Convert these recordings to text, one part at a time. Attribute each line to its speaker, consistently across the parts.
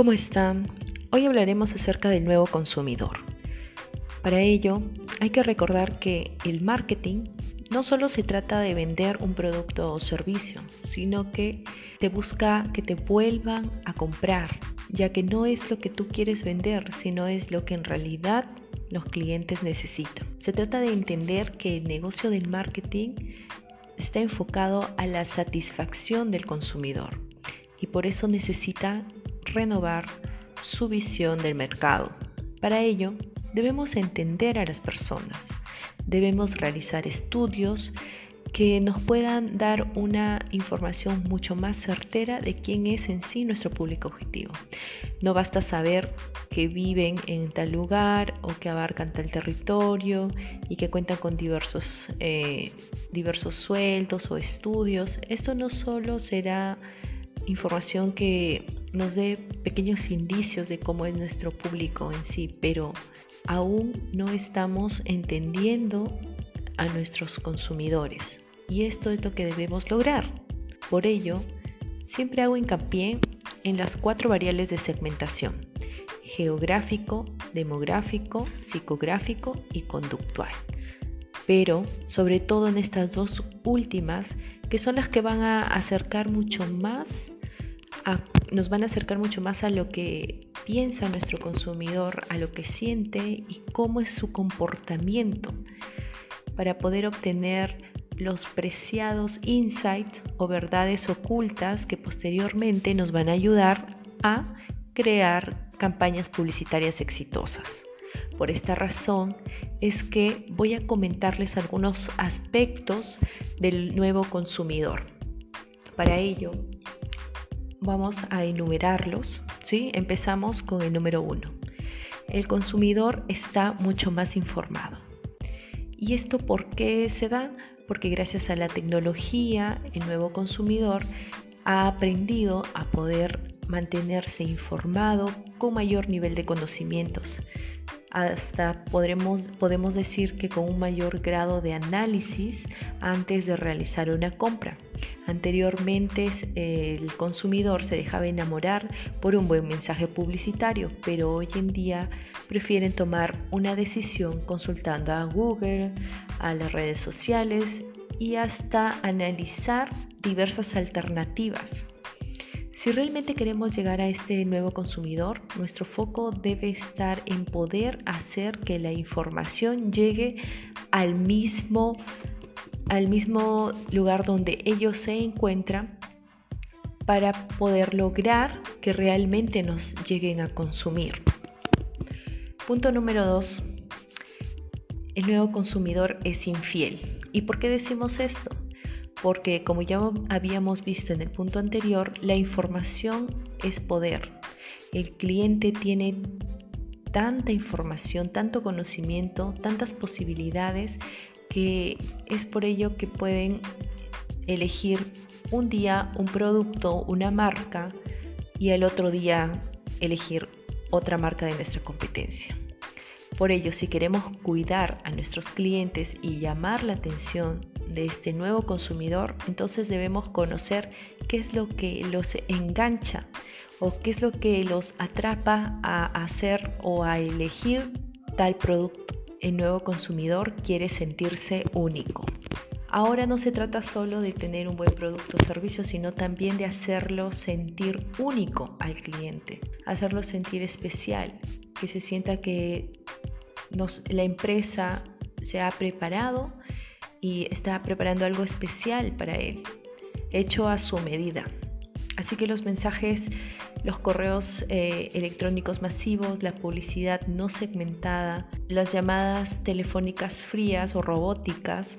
Speaker 1: ¿Cómo están? Hoy hablaremos acerca del nuevo consumidor. Para ello, hay que recordar que el marketing no solo se trata de vender un producto o servicio, sino que te busca que te vuelvan a comprar, ya que no es lo que tú quieres vender, sino es lo que en realidad los clientes necesitan. Se trata de entender que el negocio del marketing está enfocado a la satisfacción del consumidor y por eso necesita renovar su visión del mercado. Para ello, debemos entender a las personas, debemos realizar estudios que nos puedan dar una información mucho más certera de quién es en sí nuestro público objetivo. No basta saber que viven en tal lugar o que abarcan tal territorio y que cuentan con diversos, eh, diversos sueldos o estudios. Esto no solo será información que nos dé pequeños indicios de cómo es nuestro público en sí, pero aún no estamos entendiendo a nuestros consumidores. Y esto es lo que debemos lograr. Por ello, siempre hago hincapié en las cuatro variables de segmentación. Geográfico, demográfico, psicográfico y conductual. Pero sobre todo en estas dos últimas, que son las que van a acercar mucho más nos van a acercar mucho más a lo que piensa nuestro consumidor, a lo que siente y cómo es su comportamiento para poder obtener los preciados insights o verdades ocultas que posteriormente nos van a ayudar a crear campañas publicitarias exitosas. Por esta razón es que voy a comentarles algunos aspectos del nuevo consumidor. Para ello, vamos a enumerarlos. ¿sí? Empezamos con el número uno. El consumidor está mucho más informado. ¿Y esto por qué se da? Porque gracias a la tecnología, el nuevo consumidor ha aprendido a poder mantenerse informado con mayor nivel de conocimientos. Hasta podremos, podemos decir que con un mayor grado de análisis antes de realizar una compra. Anteriormente el consumidor se dejaba enamorar por un buen mensaje publicitario, pero hoy en día prefieren tomar una decisión consultando a Google, a las redes sociales y hasta analizar diversas alternativas. Si realmente queremos llegar a este nuevo consumidor, nuestro foco debe estar en poder hacer que la información llegue al mismo al mismo lugar donde ellos se encuentran para poder lograr que realmente nos lleguen a consumir. Punto número 2. El nuevo consumidor es infiel. ¿Y por qué decimos esto? Porque como ya habíamos visto en el punto anterior, la información es poder. El cliente tiene tanta información, tanto conocimiento, tantas posibilidades que es por ello que pueden elegir un día un producto, una marca y el otro día elegir otra marca de nuestra competencia. Por ello, si queremos cuidar a nuestros clientes y llamar la atención de este nuevo consumidor, entonces debemos conocer qué es lo que los engancha o qué es lo que los atrapa a hacer o a elegir tal producto el nuevo consumidor quiere sentirse único. Ahora no se trata solo de tener un buen producto o servicio, sino también de hacerlo sentir único al cliente, hacerlo sentir especial, que se sienta que la empresa se ha preparado y está preparando algo especial para él, hecho a su medida. Así que los mensajes, los correos eh, electrónicos masivos, la publicidad no segmentada, las llamadas telefónicas frías o robóticas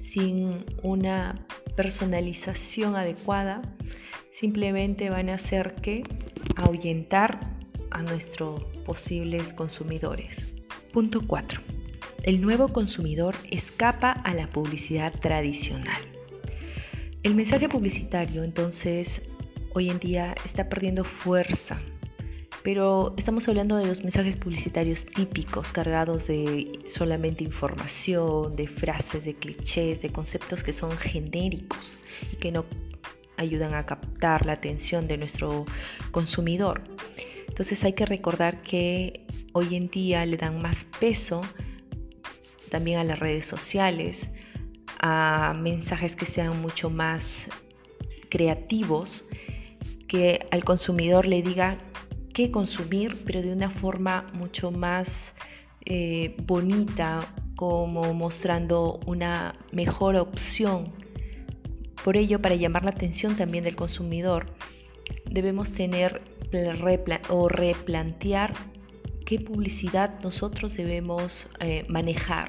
Speaker 1: sin una personalización adecuada, simplemente van a hacer que ahuyentar a nuestros posibles consumidores. Punto 4. El nuevo consumidor escapa a la publicidad tradicional. El mensaje publicitario entonces hoy en día está perdiendo fuerza. Pero estamos hablando de los mensajes publicitarios típicos, cargados de solamente información, de frases, de clichés, de conceptos que son genéricos y que no ayudan a captar la atención de nuestro consumidor. Entonces hay que recordar que hoy en día le dan más peso también a las redes sociales, a mensajes que sean mucho más creativos, que al consumidor le diga qué consumir, pero de una forma mucho más eh, bonita, como mostrando una mejor opción. Por ello, para llamar la atención también del consumidor, debemos tener o replantear qué publicidad nosotros debemos eh, manejar.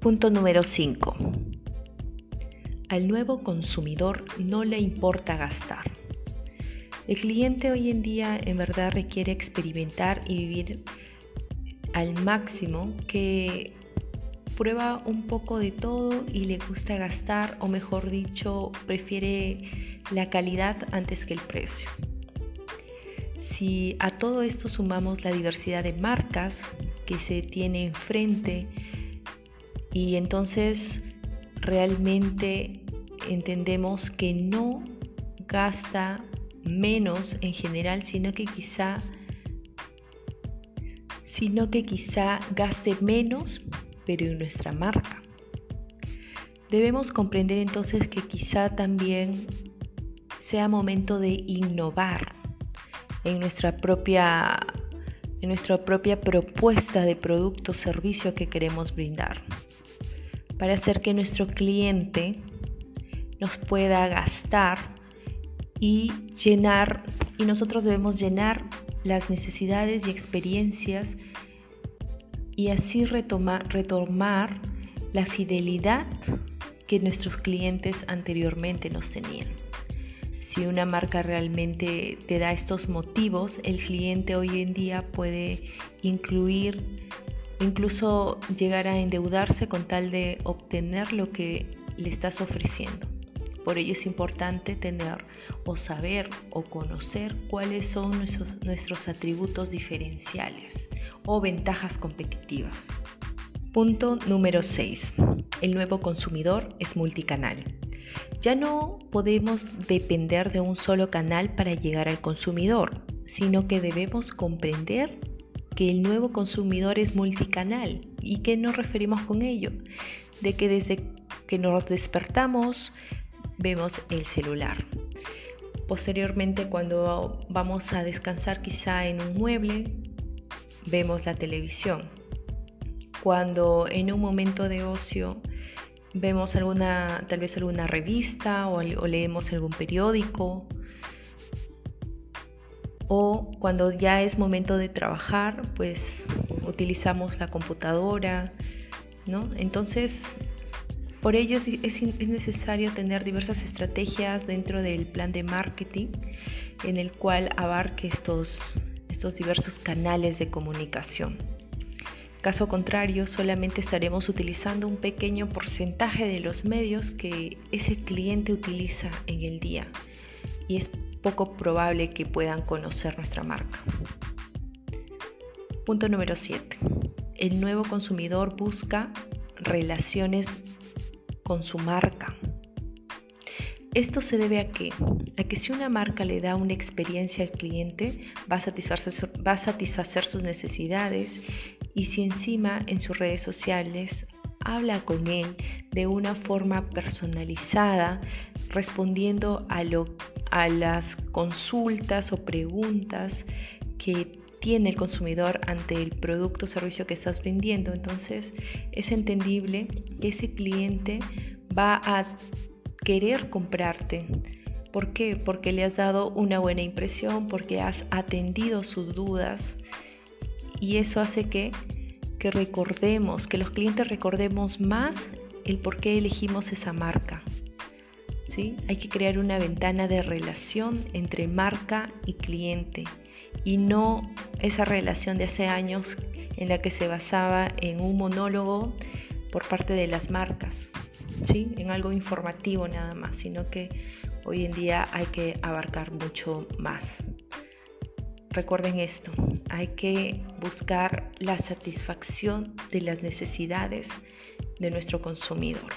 Speaker 1: Punto número 5. Al nuevo consumidor no le importa gastar. El cliente hoy en día en verdad requiere experimentar y vivir al máximo que prueba un poco de todo y le gusta gastar o mejor dicho prefiere la calidad antes que el precio. Si a todo esto sumamos la diversidad de marcas que se tiene enfrente y entonces realmente entendemos que no gasta menos en general, sino que quizá sino que quizá gaste menos, pero en nuestra marca. Debemos comprender entonces que quizá también sea momento de innovar en nuestra propia, en nuestra propia propuesta de producto o servicio que queremos brindar, para hacer que nuestro cliente nos pueda gastar y llenar, y nosotros debemos llenar las necesidades y experiencias y así retomar, retomar la fidelidad que nuestros clientes anteriormente nos tenían. Si una marca realmente te da estos motivos, el cliente hoy en día puede incluir, incluso llegar a endeudarse con tal de obtener lo que le estás ofreciendo. Por ello es importante tener o saber o conocer cuáles son nuestros, atributos diferenciales o ventajas competitivas. Punto número 6. El nuevo consumidor es multicanal. Ya no podemos depender de un solo canal para llegar al consumidor, sino que debemos comprender que el nuevo consumidor es multicanal. ¿Y qué nos referimos con ello? De que desde que nos despertamos vemos el celular. Posteriormente, cuando vamos a descansar quizá en un mueble, vemos la televisión. Cuando en un momento de ocio vemos alguna, tal vez alguna revista o, leemos algún periódico, o cuando ya es momento de trabajar, pues utilizamos la computadora, ¿no? Entonces por ello es, necesario tener diversas estrategias dentro del plan de marketing en el cual abarque estos, estos diversos canales de comunicación. Caso contrario, solamente estaremos utilizando un pequeño porcentaje de los medios que ese cliente utiliza en el día y es poco probable que puedan conocer nuestra marca. Punto número 7. El nuevo consumidor busca relaciones con su marca. Esto se debe a que, a que si una marca le da una experiencia al cliente, va a, satisfacer, va a satisfacer sus necesidades y si encima en sus redes sociales habla con él de una forma personalizada, respondiendo a, lo, a las consultas o preguntas que tiene el consumidor ante el producto o servicio que estás vendiendo. Entonces es entendible que ese cliente va a querer comprarte. ¿Por qué? Porque le has dado una buena impresión, porque has atendido sus dudas y eso hace que, que recordemos, que los clientes recordemos más el por qué elegimos esa marca. ¿Sí? Hay que crear una ventana de relación entre marca y cliente y no esa relación de hace años en la que se basaba en un monólogo por parte de las marcas, en algo informativo nada más, sino que hoy en día hay que abarcar mucho más. Recuerden esto, hay que buscar la satisfacción de las necesidades de nuestro consumidor.